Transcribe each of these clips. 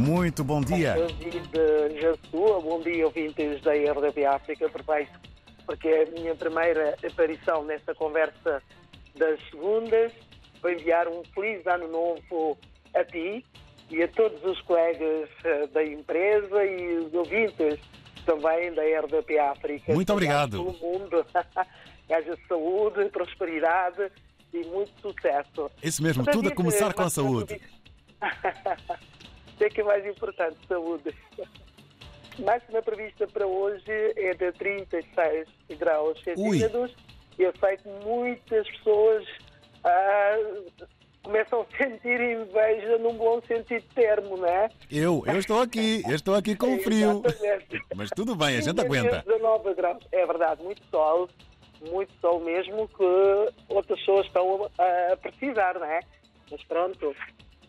Muito bom dia. Jassua, bom dia, ouvintes da RDP África. Perfeito, porque é a minha primeira aparição nesta conversa das segundas. Vou enviar um feliz ano novo a ti e a todos os colegas eh, da empresa e os ouvintes também da RDP África. Muito obrigado. Todo mundo. Haja saúde, prosperidade e muito sucesso. Isso mesmo, tudo a começar com a saúde. Isso é que é mais importante, saúde. Máxima prevista para hoje é de 36 graus centígrados. Eu sei que muitas pessoas ah, começam a sentir inveja num bom sentido termo, não é? Eu, eu estou aqui, eu estou aqui com frio. Mas tudo bem, a gente aguenta. 19 graus. É verdade, muito sol, muito sol mesmo, que outras pessoas estão a, a precisar, não é? Mas pronto,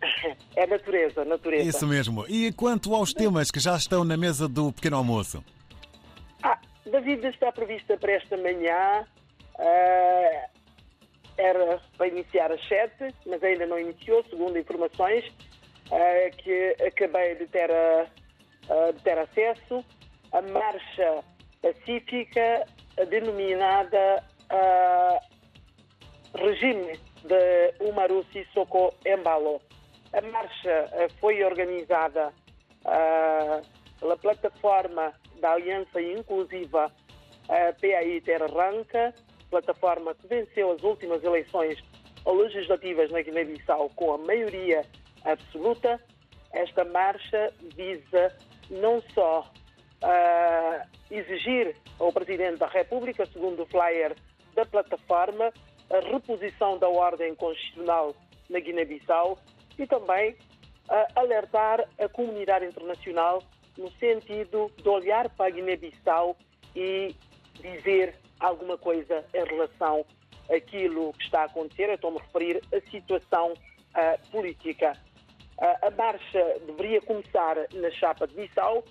é natureza, natureza. Isso mesmo. E quanto aos temas que já estão na mesa do pequeno almoço? Ah, David está prevista para esta manhã. ah, era para iniciar às 7, mas ainda não iniciou, segundo informações ah, que acabei de ter, ah, de ter acesso. A marcha pacífica denominada Regime de Umaru Sissoko Embalo. A marcha ah, foi organizada ah, pela plataforma da Aliança Inclusiva a PAI Terra Ranca, plataforma que venceu as últimas eleições legislativas na Guiné-Bissau com a maioria absoluta. Esta marcha visa não só ah, exigir ao Presidente da República, segundo o flyer da plataforma, a reposição da ordem constitucional na Guiné-Bissau e também alertar a comunidade internacional no sentido de olhar para a Guiné-Bissau e dizer alguma coisa em relação àquilo que está a acontecer. Eu estou-me a referir à situação ah, política. Ah, a marcha deveria começar na chapa de Bissau,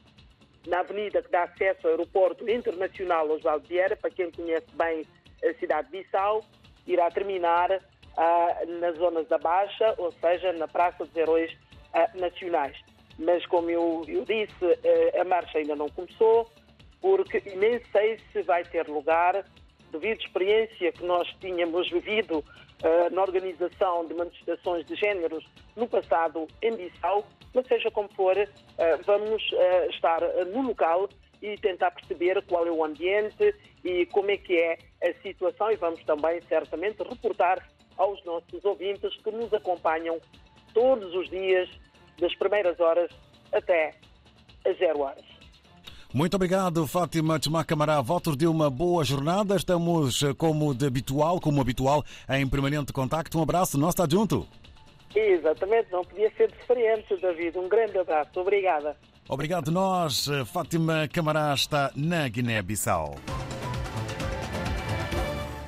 na avenida que dá acesso ao aeroporto internacional Osvaldo Vieira, para quem conhece bem a cidade de Bissau, irá terminar nas zonas da Baixa, ou seja, na Praça dos Heróis Nacionais. Mas, como eu, eu disse, a marcha ainda não começou, porque nem sei se vai ter lugar, devido à experiência que nós tínhamos vivido na organização de manifestações de géneros no passado em Bissau, mas seja como for, vamos estar no local e tentar perceber qual é o ambiente e como é que é a situação e vamos também, certamente, reportar aos nossos ouvintes que nos acompanham todos os dias, das primeiras horas até às zero horas. Muito obrigado, Fátima Tchumá Camará. Votos de uma boa jornada. Estamos, eh, como de habitual, como habitual, em permanente contacto. Um abraço, nós está junto. Exatamente, não podia ser diferente, David. Um grande abraço. Obrigada. Obrigado, nós. Fátima Camará está na Guiné-Bissau.